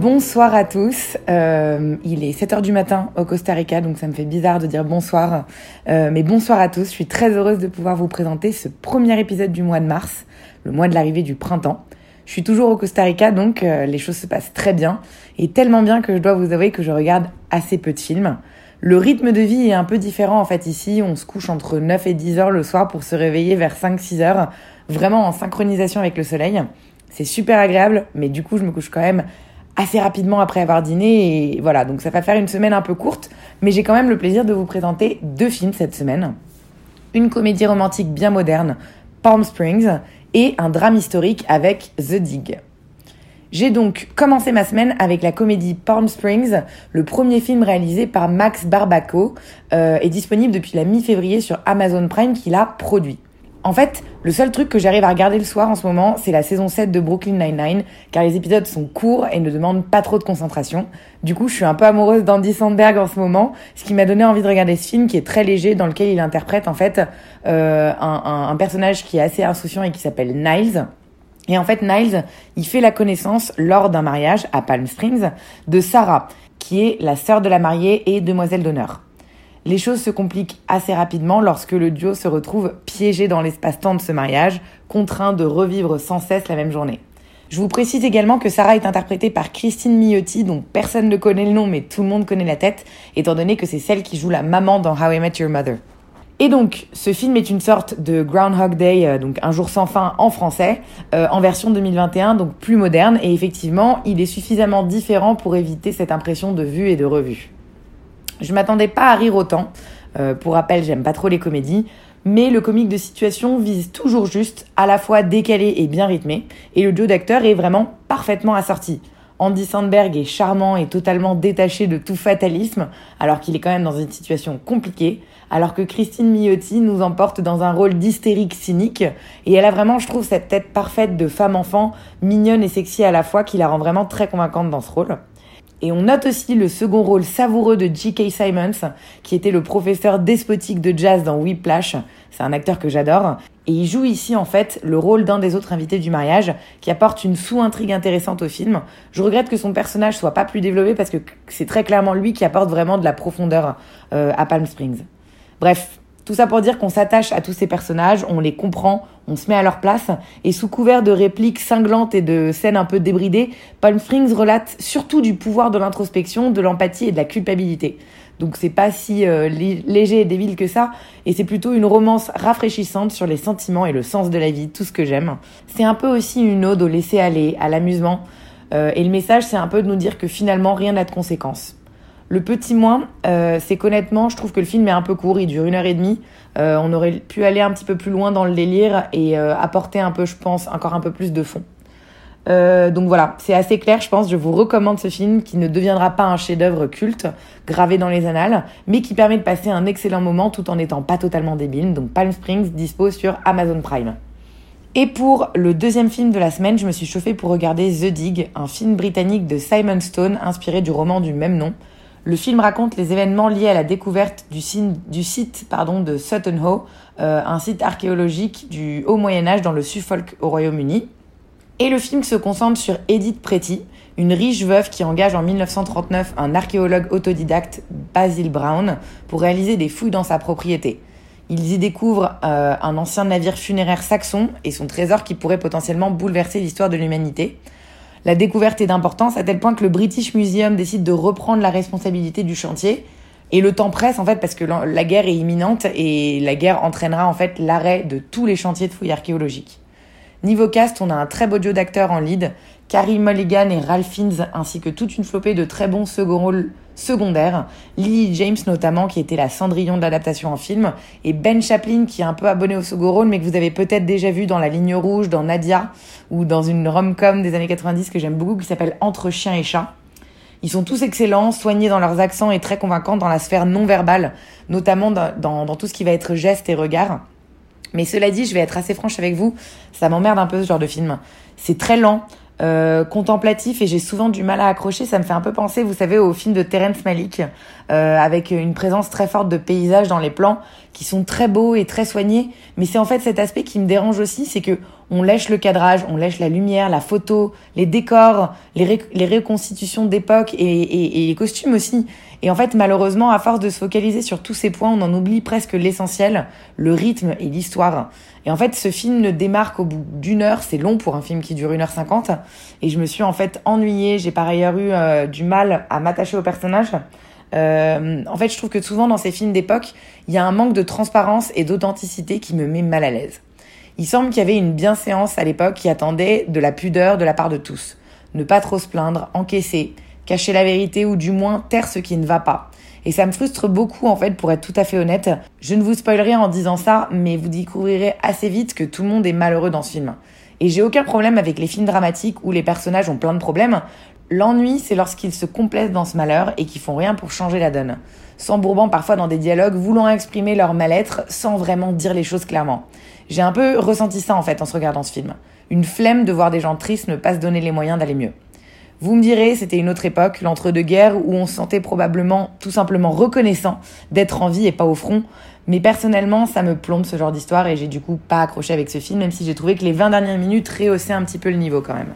Bonsoir à tous, Euh, il est 7h du matin au Costa Rica, donc ça me fait bizarre de dire bonsoir, Euh, mais bonsoir à tous, je suis très heureuse de pouvoir vous présenter ce premier épisode du mois de mars, le mois de l'arrivée du printemps. Je suis toujours au Costa Rica, donc euh, les choses se passent très bien, et tellement bien que je dois vous avouer que je regarde assez peu de films. Le rythme de vie est un peu différent en fait ici, on se couche entre 9 et 10 heures le soir pour se réveiller vers 5-6 heures, vraiment en synchronisation avec le soleil. C'est super agréable, mais du coup je me couche quand même assez rapidement après avoir dîné, et voilà, donc ça va faire une semaine un peu courte, mais j'ai quand même le plaisir de vous présenter deux films cette semaine. Une comédie romantique bien moderne, Palm Springs, et un drame historique avec The Dig. J'ai donc commencé ma semaine avec la comédie Palm Springs, le premier film réalisé par Max Barbaco, euh, est disponible depuis la mi-février sur Amazon Prime qui l'a produit. En fait, le seul truc que j'arrive à regarder le soir en ce moment, c'est la saison 7 de Brooklyn Nine-Nine, car les épisodes sont courts et ne demandent pas trop de concentration. Du coup, je suis un peu amoureuse d'Andy Sandberg en ce moment, ce qui m'a donné envie de regarder ce film qui est très léger, dans lequel il interprète en fait euh, un, un- un personnage qui est assez insouciant et qui s'appelle Niles. Et en fait, Niles, il fait la connaissance lors d'un mariage à Palm Springs de Sarah, qui est la sœur de la mariée et demoiselle d'honneur. Les choses se compliquent assez rapidement lorsque le duo se retrouve piégé dans l'espace-temps de ce mariage, contraint de revivre sans cesse la même journée. Je vous précise également que Sarah est interprétée par Christine Miotti, dont personne ne connaît le nom mais tout le monde connaît la tête, étant donné que c'est celle qui joue la maman dans How I Met Your Mother. Et donc, ce film est une sorte de Groundhog Day, euh, donc un jour sans fin en français, euh, en version 2021, donc plus moderne, et effectivement, il est suffisamment différent pour éviter cette impression de vue et de revue. Je m'attendais pas à rire autant. Euh, pour rappel, j'aime pas trop les comédies, mais le comique de situation vise toujours juste, à la fois décalé et bien rythmé, et le duo d'acteurs est vraiment parfaitement assorti. Andy Sandberg est charmant et totalement détaché de tout fatalisme, alors qu'il est quand même dans une situation compliquée, alors que Christine Miotti nous emporte dans un rôle d'hystérique cynique, et elle a vraiment, je trouve, cette tête parfaite de femme-enfant, mignonne et sexy à la fois, qui la rend vraiment très convaincante dans ce rôle. Et on note aussi le second rôle savoureux de J.K. Simons, qui était le professeur despotique de jazz dans Whiplash. C'est un acteur que j'adore. Et il joue ici, en fait, le rôle d'un des autres invités du mariage, qui apporte une sous-intrigue intéressante au film. Je regrette que son personnage soit pas plus développé parce que c'est très clairement lui qui apporte vraiment de la profondeur euh, à Palm Springs. Bref, tout ça pour dire qu'on s'attache à tous ces personnages, on les comprend, on se met à leur place, et sous couvert de répliques cinglantes et de scènes un peu débridées, Palm Springs relate surtout du pouvoir de l'introspection, de l'empathie et de la culpabilité. Donc c'est pas si euh, lé- léger et débile que ça, et c'est plutôt une romance rafraîchissante sur les sentiments et le sens de la vie, tout ce que j'aime. C'est un peu aussi une ode au laisser aller, à l'amusement, euh, et le message c'est un peu de nous dire que finalement rien n'a de conséquences. Le petit moins, euh, c'est qu'honnêtement, je trouve que le film est un peu court, il dure une heure et demie. Euh, on aurait pu aller un petit peu plus loin dans le délire et euh, apporter un peu, je pense, encore un peu plus de fond. Donc voilà, c'est assez clair, je pense. Je vous recommande ce film qui ne deviendra pas un chef-d'œuvre culte, gravé dans les annales, mais qui permet de passer un excellent moment tout en n'étant pas totalement débile. Donc Palm Springs dispose sur Amazon Prime. Et pour le deuxième film de la semaine, je me suis chauffée pour regarder The Dig, un film britannique de Simon Stone inspiré du roman du même nom. Le film raconte les événements liés à la découverte du, site de Sutton Hoo, euh, un site archéologique du Haut Moyen Âge dans le Suffolk au Royaume-Uni. Et le film se concentre sur Edith Pretty, une riche veuve qui engage en 1939 un archéologue autodidacte, Basil Brown, pour réaliser des fouilles dans sa propriété. Ils y découvrent euh, un ancien navire funéraire saxon et son trésor qui pourrait potentiellement bouleverser l'histoire de l'humanité. La découverte est d'importance à tel point que le British Museum décide de reprendre la responsabilité du chantier. Et le temps presse en fait parce que la guerre est imminente et la guerre entraînera en fait l'arrêt de tous les chantiers de fouilles archéologiques. Niveau cast, on a un très beau duo d'acteurs en lead, Carrie Mulligan et Ralph Fiennes, ainsi que toute une flopée de très bons second rôles secondaires, Lily James notamment, qui était la Cendrillon de l'adaptation en film, et Ben Chaplin, qui est un peu abonné au second rôle, mais que vous avez peut-être déjà vu dans La Ligne Rouge, dans Nadia, ou dans une rom-com des années 90 que j'aime beaucoup, qui s'appelle Entre chiens et chats. Ils sont tous excellents, soignés dans leurs accents et très convaincants dans la sphère non verbale, notamment dans, dans tout ce qui va être gestes et regards. Mais cela dit, je vais être assez franche avec vous, ça m'emmerde un peu ce genre de film. C'est très lent, euh, contemplatif et j'ai souvent du mal à accrocher. Ça me fait un peu penser, vous savez, au film de Terence Malick, euh, avec une présence très forte de paysages dans les plans qui sont très beaux et très soignés. Mais c'est en fait cet aspect qui me dérange aussi, c'est que on lèche le cadrage, on lèche la lumière, la photo, les décors, les, les reconstitutions d'époque et, les costumes aussi. Et en fait, malheureusement, à force de se focaliser sur tous ces points, on en oublie presque l'essentiel, le rythme et l'histoire. Et en fait, ce film ne démarque au bout d'une heure, c'est long pour un film qui dure 1h50. Et je me suis en fait ennuyée, j'ai par ailleurs eu euh, du mal à m'attacher au personnage. Euh, en fait, je trouve que souvent dans ces films d'époque, il y a un manque de transparence et d'authenticité qui me met mal à l'aise. Il semble qu'il y avait une bienséance à l'époque qui attendait de la pudeur de la part de tous. Ne pas trop se plaindre, encaisser, cacher la vérité ou du moins taire ce qui ne va pas. Et ça me frustre beaucoup en fait pour être tout à fait honnête. Je ne vous spoilerai en disant ça, mais vous découvrirez assez vite que tout le monde est malheureux dans ce film. Et j'ai aucun problème avec les films dramatiques où les personnages ont plein de problèmes. L'ennui, c'est lorsqu'ils se complaisent dans ce malheur et qu'ils font rien pour changer la donne. S'embourbant parfois dans des dialogues, voulant exprimer leur mal-être sans vraiment dire les choses clairement. J'ai un peu ressenti ça en fait en se regardant ce film. Une flemme de voir des gens tristes ne pas se donner les moyens d'aller mieux. Vous me direz, c'était une autre époque, l'entre-deux-guerres, où on se sentait probablement tout simplement reconnaissant d'être en vie et pas au front. Mais personnellement, ça me plombe ce genre d'histoire et j'ai du coup pas accroché avec ce film, même si j'ai trouvé que les 20 dernières minutes rehaussaient un petit peu le niveau quand même.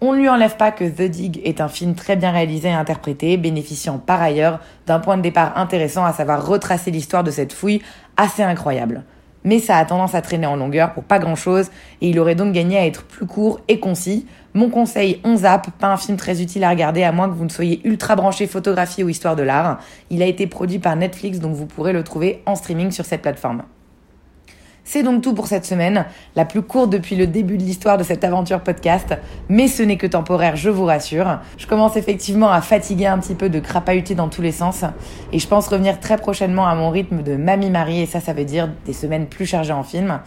On ne lui enlève pas que The Dig est un film très bien réalisé et interprété, bénéficiant par ailleurs d'un point de départ intéressant, à savoir retracer l'histoire de cette fouille assez incroyable. Mais ça a tendance à traîner en longueur pour pas grand chose, et il aurait donc gagné à être plus court et concis. Mon conseil, on zappe, pas un film très utile à regarder à moins que vous ne soyez ultra branché photographie ou histoire de l'art. Il a été produit par Netflix, donc vous pourrez le trouver en streaming sur cette plateforme. C'est donc tout pour cette semaine, la plus courte depuis le début de l'histoire de cette aventure podcast, mais ce n'est que temporaire, je vous rassure. Je commence effectivement à fatiguer un petit peu de crapahuter dans tous les sens, et je pense revenir très prochainement à mon rythme de mamie Marie, et ça, ça veut dire des semaines plus chargées en film.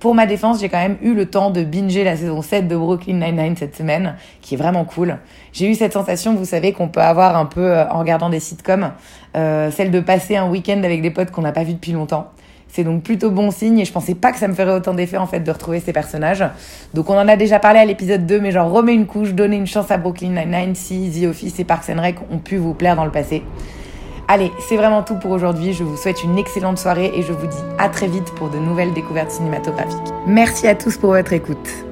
Pour ma défense, j'ai quand même eu le temps de binger la saison 7 de Brooklyn Nine-Nine cette semaine, qui est vraiment cool. J'ai eu cette sensation, vous savez, qu'on peut avoir un peu euh, en regardant des sitcoms, euh, celle de passer un week-end avec des potes qu'on n'a pas vus depuis longtemps. C'est donc plutôt bon signe et je pensais pas que ça me ferait autant d'effet en fait de retrouver ces personnages. Donc on en a déjà parlé à l'épisode 2 mais genre remets une couche, donnez une chance à Brooklyn Nine-Nine si The Office et Parks and Rec ont pu vous plaire dans le passé. Allez, c'est vraiment tout pour aujourd'hui. Je vous souhaite une excellente soirée et je vous dis à très vite pour de nouvelles découvertes cinématographiques. Merci à tous pour votre écoute.